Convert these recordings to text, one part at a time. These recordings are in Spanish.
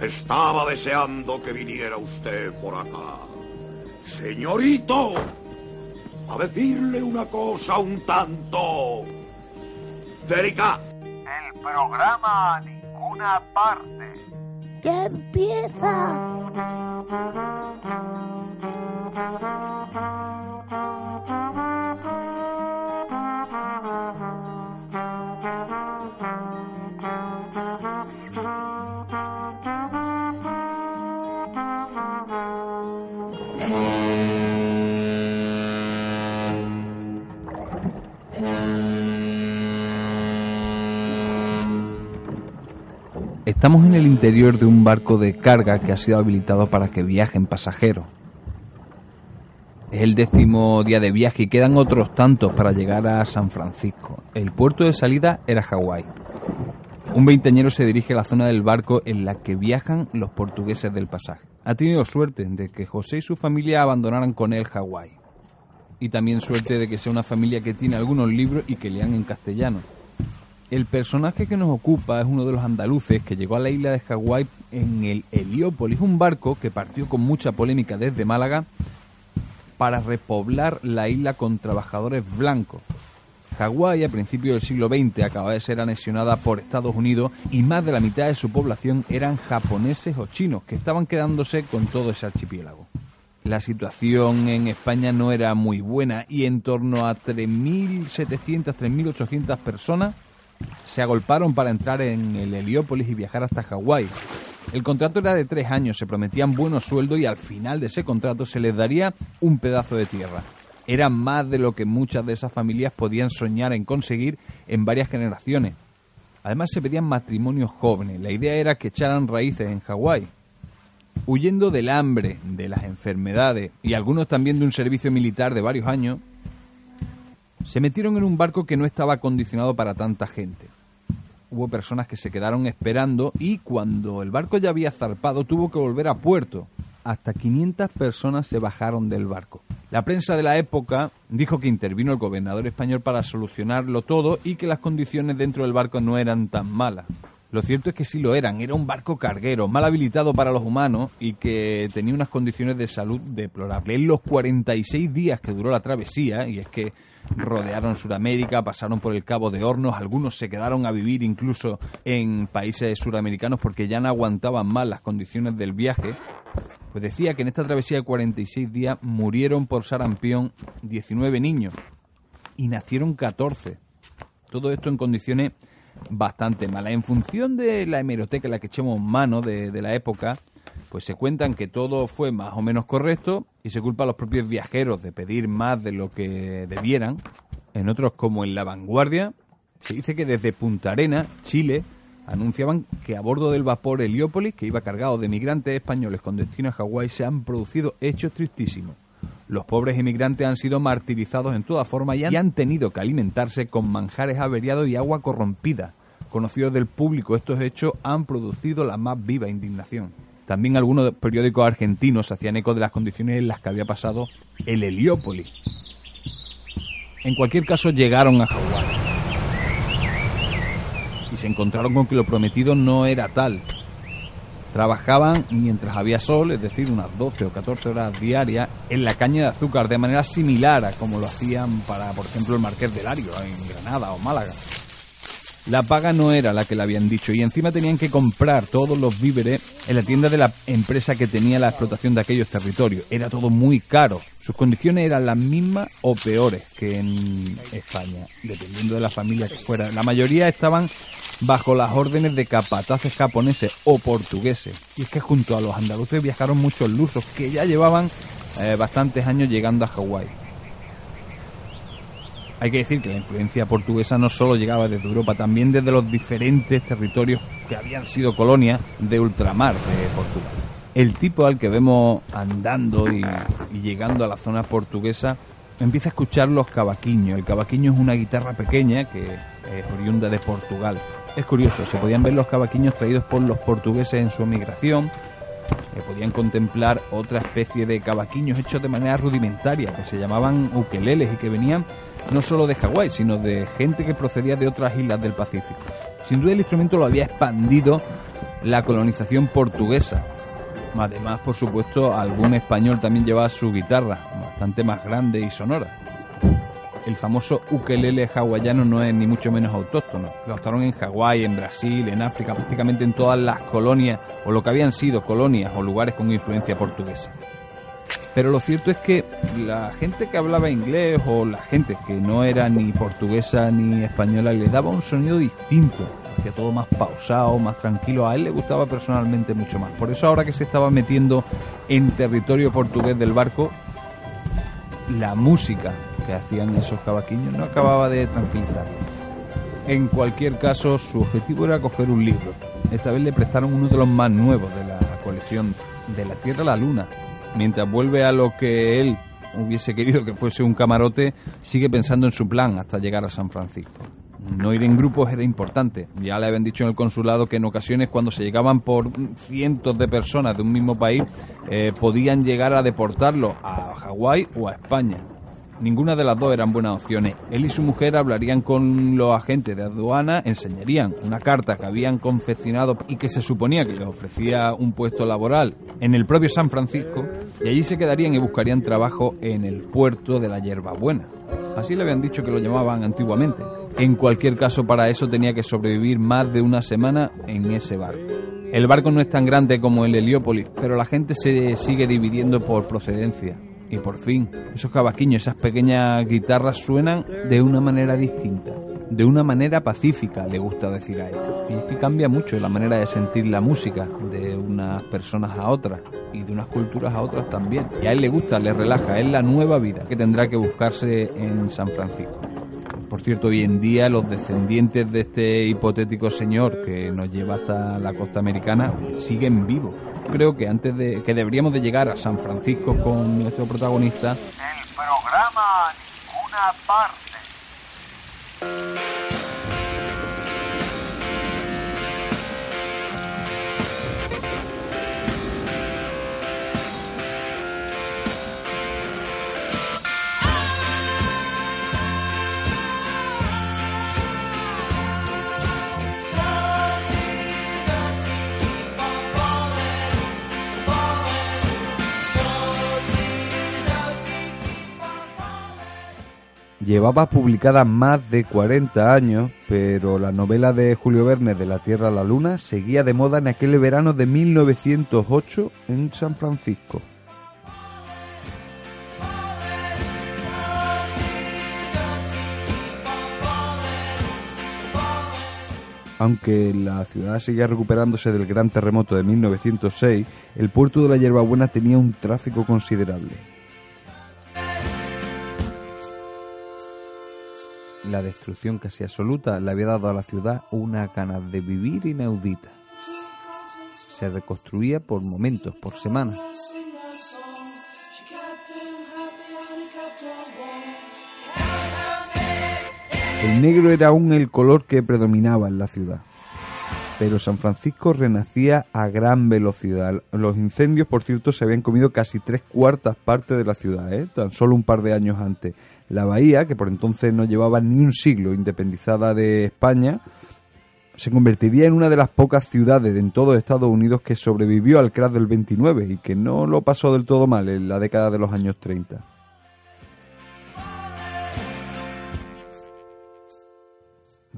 Estaba deseando que viniera usted por acá. Señorito, a decirle una cosa un tanto delicada. El programa a ninguna parte. ¡Ya empieza! Estamos en el interior de un barco de carga que ha sido habilitado para que viajen pasajeros. Es el décimo día de viaje y quedan otros tantos para llegar a San Francisco. El puerto de salida era Hawái. Un veinteañero se dirige a la zona del barco en la que viajan los portugueses del pasaje. Ha tenido suerte de que José y su familia abandonaran con él Hawái. Y también suerte de que sea una familia que tiene algunos libros y que lean en castellano. El personaje que nos ocupa es uno de los andaluces que llegó a la isla de Hawái en el Heliópolis, un barco que partió con mucha polémica desde Málaga para repoblar la isla con trabajadores blancos. Hawái a principios del siglo XX acababa de ser anexionada por Estados Unidos y más de la mitad de su población eran japoneses o chinos que estaban quedándose con todo ese archipiélago. La situación en España no era muy buena y en torno a 3.700, 3.800 personas se agolparon para entrar en el Heliópolis y viajar hasta Hawái. El contrato era de tres años, se prometían buenos sueldos y al final de ese contrato se les daría un pedazo de tierra. Era más de lo que muchas de esas familias podían soñar en conseguir en varias generaciones. Además se pedían matrimonios jóvenes. La idea era que echaran raíces en Hawái. Huyendo del hambre, de las enfermedades y algunos también de un servicio militar de varios años, se metieron en un barco que no estaba acondicionado para tanta gente. Hubo personas que se quedaron esperando y cuando el barco ya había zarpado tuvo que volver a puerto. Hasta 500 personas se bajaron del barco. La prensa de la época dijo que intervino el gobernador español para solucionarlo todo y que las condiciones dentro del barco no eran tan malas. Lo cierto es que sí lo eran, era un barco carguero, mal habilitado para los humanos y que tenía unas condiciones de salud deplorables. En los 46 días que duró la travesía, y es que rodearon Sudamérica, pasaron por el Cabo de Hornos, algunos se quedaron a vivir incluso en países suramericanos porque ya no aguantaban más las condiciones del viaje. Pues decía que en esta travesía de 46 días murieron por sarampión 19 niños y nacieron 14. Todo esto en condiciones bastante malas. En función de la hemeroteca en la que echemos mano de, de la época, pues se cuentan que todo fue más o menos correcto y se culpa a los propios viajeros de pedir más de lo que debieran. En otros, como en La Vanguardia, se dice que desde Punta Arena, Chile, anunciaban que a bordo del vapor Heliópolis, que iba cargado de migrantes españoles con destino a Hawái, se han producido hechos tristísimos. Los pobres inmigrantes han sido martirizados en toda forma y han tenido que alimentarse con manjares averiados y agua corrompida. Conocidos del público, estos hechos han producido la más viva indignación. También algunos periódicos argentinos hacían eco de las condiciones en las que había pasado el Heliópolis. En cualquier caso, llegaron a Hawái. Y se encontraron con que lo prometido no era tal. Trabajaban mientras había sol, es decir, unas 12 o 14 horas diarias, en la caña de azúcar, de manera similar a como lo hacían para, por ejemplo, el Marqués de Lario, en Granada o Málaga. La paga no era la que le habían dicho y encima tenían que comprar todos los víveres en la tienda de la empresa que tenía la explotación de aquellos territorios. Era todo muy caro. Sus condiciones eran las mismas o peores que en España, dependiendo de la familia que fuera. La mayoría estaban bajo las órdenes de capataces japoneses o portugueses. Y es que junto a los andaluces viajaron muchos lusos que ya llevaban eh, bastantes años llegando a Hawái. Hay que decir que la influencia portuguesa no solo llegaba desde Europa, también desde los diferentes territorios que habían sido colonias de ultramar de Portugal. El tipo al que vemos andando y, llegando a la zona portuguesa empieza a escuchar los cavaquiños. El cavaquiño es una guitarra pequeña que es oriunda de Portugal. Es curioso, se podían ver los cavaquiños traídos por los portugueses en su emigración. Se podían contemplar otra especie de cavaquiños hechos de manera rudimentaria, que se llamaban ukeleles y que venían no solo de Hawái, sino de gente que procedía de otras islas del Pacífico. Sin duda el instrumento lo había expandido la colonización portuguesa. Además, por supuesto, algún español también llevaba su guitarra, bastante más grande y sonora. El famoso ukelele hawaiano no es ni mucho menos autóctono. Lo adoptaron en Hawái, en Brasil, en África, prácticamente en todas las colonias, o lo que habían sido colonias o lugares con influencia portuguesa. Pero lo cierto es que la gente que hablaba inglés o la gente que no era ni portuguesa ni española le daba un sonido distinto, hacía todo más pausado, más tranquilo. A él le gustaba personalmente mucho más. Por eso ahora que se estaba metiendo en territorio portugués del barco, la música que hacían esos cavaquiños no acababa de tranquilizar. En cualquier caso, su objetivo era coger un libro. Esta vez le prestaron uno de los más nuevos de la colección de la Tierra a la Luna. Mientras vuelve a lo que él hubiese querido que fuese un camarote, sigue pensando en su plan hasta llegar a San Francisco. No ir en grupos era importante. Ya le habían dicho en el consulado que en ocasiones cuando se llegaban por cientos de personas de un mismo país, eh, podían llegar a deportarlos a Hawái o a España. Ninguna de las dos eran buenas opciones. Él y su mujer hablarían con los agentes de aduana, enseñarían una carta que habían confeccionado y que se suponía que les ofrecía un puesto laboral en el propio San Francisco y allí se quedarían y buscarían trabajo en el puerto de la Hierbabuena. Así le habían dicho que lo llamaban antiguamente. En cualquier caso, para eso tenía que sobrevivir más de una semana en ese barco. El barco no es tan grande como el Heliópolis, pero la gente se sigue dividiendo por procedencia. Y por fin, esos cavaquiños, esas pequeñas guitarras suenan de una manera distinta, de una manera pacífica, le gusta decir a él. Y es que cambia mucho la manera de sentir la música de unas personas a otras y de unas culturas a otras también. Y a él le gusta, le relaja, es la nueva vida que tendrá que buscarse en San Francisco. Por cierto, hoy en día los descendientes de este hipotético señor que nos lleva hasta la costa americana siguen vivos. Creo que antes de que deberíamos de llegar a San Francisco con nuestro protagonista, El programa Ninguna Parte. Llevaba publicada más de 40 años, pero la novela de Julio Verne de La Tierra a la Luna seguía de moda en aquel verano de 1908 en San Francisco. Aunque la ciudad seguía recuperándose del gran terremoto de 1906, el puerto de la Hierbabuena tenía un tráfico considerable. La destrucción casi absoluta le había dado a la ciudad una ganas de vivir inaudita. Se reconstruía por momentos, por semanas. El negro era aún el color que predominaba en la ciudad. Pero San Francisco renacía a gran velocidad. Los incendios, por cierto, se habían comido casi tres cuartas partes de la ciudad, ¿eh? tan solo un par de años antes. La bahía, que por entonces no llevaba ni un siglo independizada de España, se convertiría en una de las pocas ciudades en todo Estados Unidos que sobrevivió al crash del 29 y que no lo pasó del todo mal en la década de los años 30.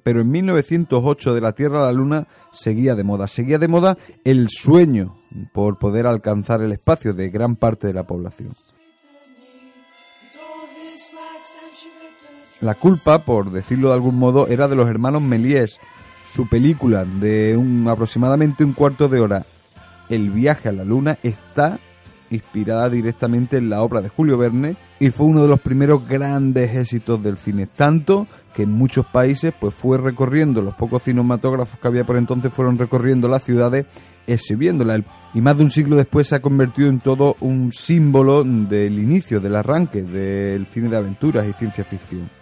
Pero en 1908 de la Tierra a la Luna seguía de moda. Seguía de moda el sueño por poder alcanzar el espacio de gran parte de la población. La culpa, por decirlo de algún modo, era de los hermanos Méliès. Su película de un, aproximadamente un cuarto de hora, El viaje a la luna, está inspirada directamente en la obra de Julio Verne y fue uno de los primeros grandes éxitos del cine, tanto que en muchos países pues fue recorriendo los pocos cinematógrafos que había por entonces fueron recorriendo las ciudades exhibiéndola. Y más de un siglo después se ha convertido en todo un símbolo del inicio, del arranque del cine de aventuras y ciencia ficción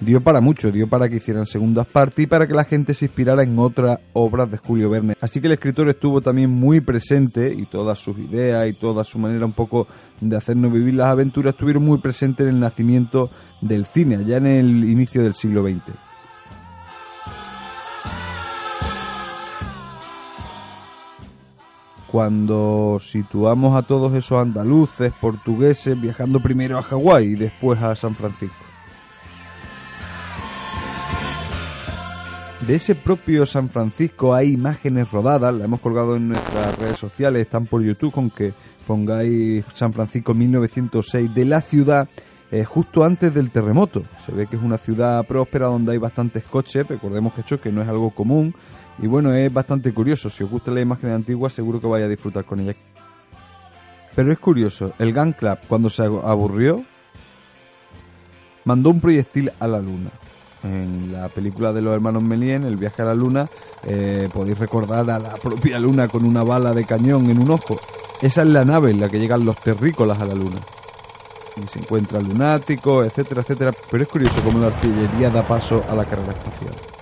dio para mucho, dio para que hicieran segundas partes y para que la gente se inspirara en otras obras de Julio Verne. Así que el escritor estuvo también muy presente y todas sus ideas y toda su manera un poco de hacernos vivir las aventuras estuvieron muy presentes en el nacimiento del cine, allá en el inicio del siglo XX. Cuando situamos a todos esos andaluces, portugueses, viajando primero a Hawái y después a San Francisco. De ese propio San Francisco hay imágenes rodadas, la hemos colgado en nuestras redes sociales, están por YouTube, con que pongáis San Francisco 1906 de la ciudad eh, justo antes del terremoto. Se ve que es una ciudad próspera donde hay bastantes coches, recordemos que esto que no es algo común y bueno, es bastante curioso. Si os gusta la imagen antigua, seguro que vais a disfrutar con ella. Pero es curioso, el Gun Club cuando se aburrió mandó un proyectil a la luna en la película de los hermanos Melien, El viaje a la luna, eh, podéis recordar a la propia luna con una bala de cañón en un ojo. Esa es la nave en la que llegan los terrícolas a la luna. Y se encuentra lunático, etcétera, etcétera. Pero es curioso cómo la artillería da paso a la carrera espacial.